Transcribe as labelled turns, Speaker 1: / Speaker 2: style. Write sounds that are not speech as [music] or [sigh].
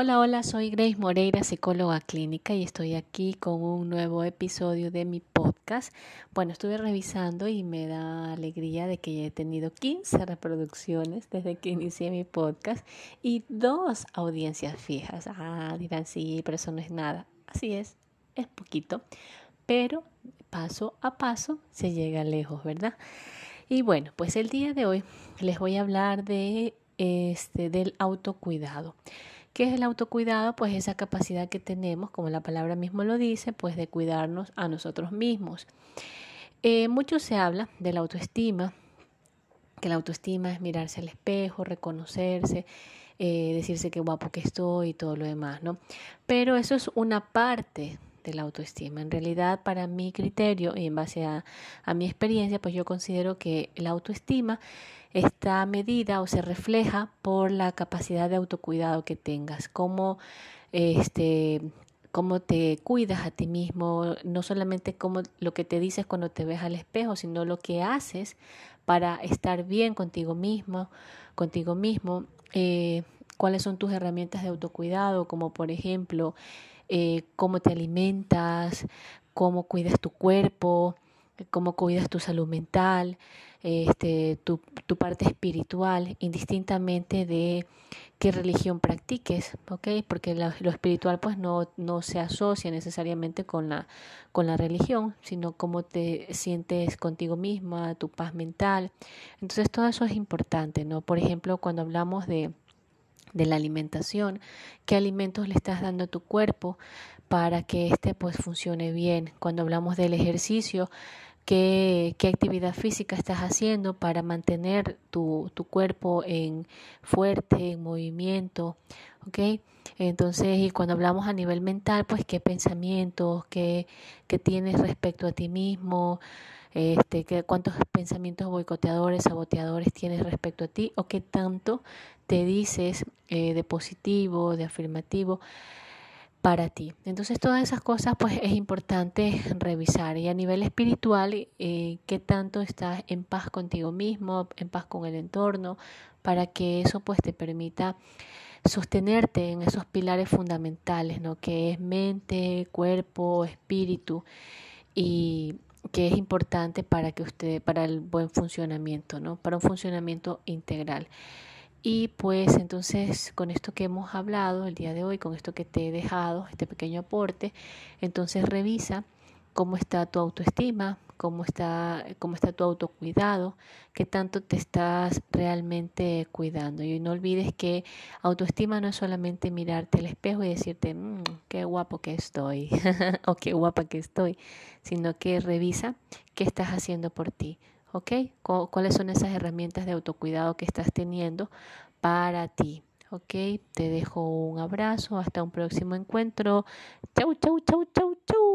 Speaker 1: Hola, hola, soy Grace Moreira, psicóloga clínica y estoy aquí con un nuevo episodio de mi podcast. Bueno, estuve revisando y me da alegría de que ya he tenido 15 reproducciones desde que inicié mi podcast y dos audiencias fijas. Ah, dirán, sí, pero eso no es nada. Así es, es poquito, pero paso a paso se llega lejos, ¿verdad? Y bueno, pues el día de hoy les voy a hablar de este del autocuidado. ¿Qué es el autocuidado? Pues esa capacidad que tenemos, como la palabra mismo lo dice, pues de cuidarnos a nosotros mismos. Eh, mucho se habla de la autoestima, que la autoestima es mirarse al espejo, reconocerse, eh, decirse qué guapo que estoy y todo lo demás, ¿no? Pero eso es una parte la autoestima. En realidad, para mi criterio y en base a, a mi experiencia, pues yo considero que la autoestima está medida o se refleja por la capacidad de autocuidado que tengas, cómo este cómo te cuidas a ti mismo, no solamente como lo que te dices cuando te ves al espejo, sino lo que haces para estar bien contigo mismo, contigo mismo, eh, cuáles son tus herramientas de autocuidado, como por ejemplo eh, cómo te alimentas, cómo cuidas tu cuerpo, cómo cuidas tu salud mental, este, tu, parte espiritual, indistintamente de qué religión practiques, ¿ok? Porque lo, espiritual pues no, no se asocia necesariamente con la, con la religión, sino cómo te sientes contigo misma, tu paz mental. Entonces todo eso es importante, ¿no? Por ejemplo, cuando hablamos de de la alimentación, qué alimentos le estás dando a tu cuerpo para que éste pues funcione bien. Cuando hablamos del ejercicio, qué, qué actividad física estás haciendo para mantener tu, tu cuerpo en fuerte, en movimiento, ¿ok? Entonces, y cuando hablamos a nivel mental, pues qué pensamientos, qué, qué tienes respecto a ti mismo, este, qué, cuántos pensamientos boicoteadores, saboteadores tienes respecto a ti o qué tanto te dices eh, de positivo, de afirmativo para ti. Entonces todas esas cosas pues es importante revisar y a nivel espiritual eh, qué tanto estás en paz contigo mismo, en paz con el entorno, para que eso pues te permita sostenerte en esos pilares fundamentales, ¿no? Que es mente, cuerpo, espíritu y que es importante para que usted para el buen funcionamiento, ¿no? Para un funcionamiento integral. Y pues entonces con esto que hemos hablado el día de hoy, con esto que te he dejado, este pequeño aporte, entonces revisa cómo está tu autoestima, cómo está, cómo está tu autocuidado, qué tanto te estás realmente cuidando. Y no olvides que autoestima no es solamente mirarte al espejo y decirte, mmm, qué guapo que estoy [laughs] o qué guapa que estoy, sino que revisa qué estás haciendo por ti. ¿Ok? ¿Cuáles son esas herramientas de autocuidado que estás teniendo para ti? ¿ok? Te dejo un abrazo, hasta un próximo encuentro. Chau, chau, chau, chau, chau.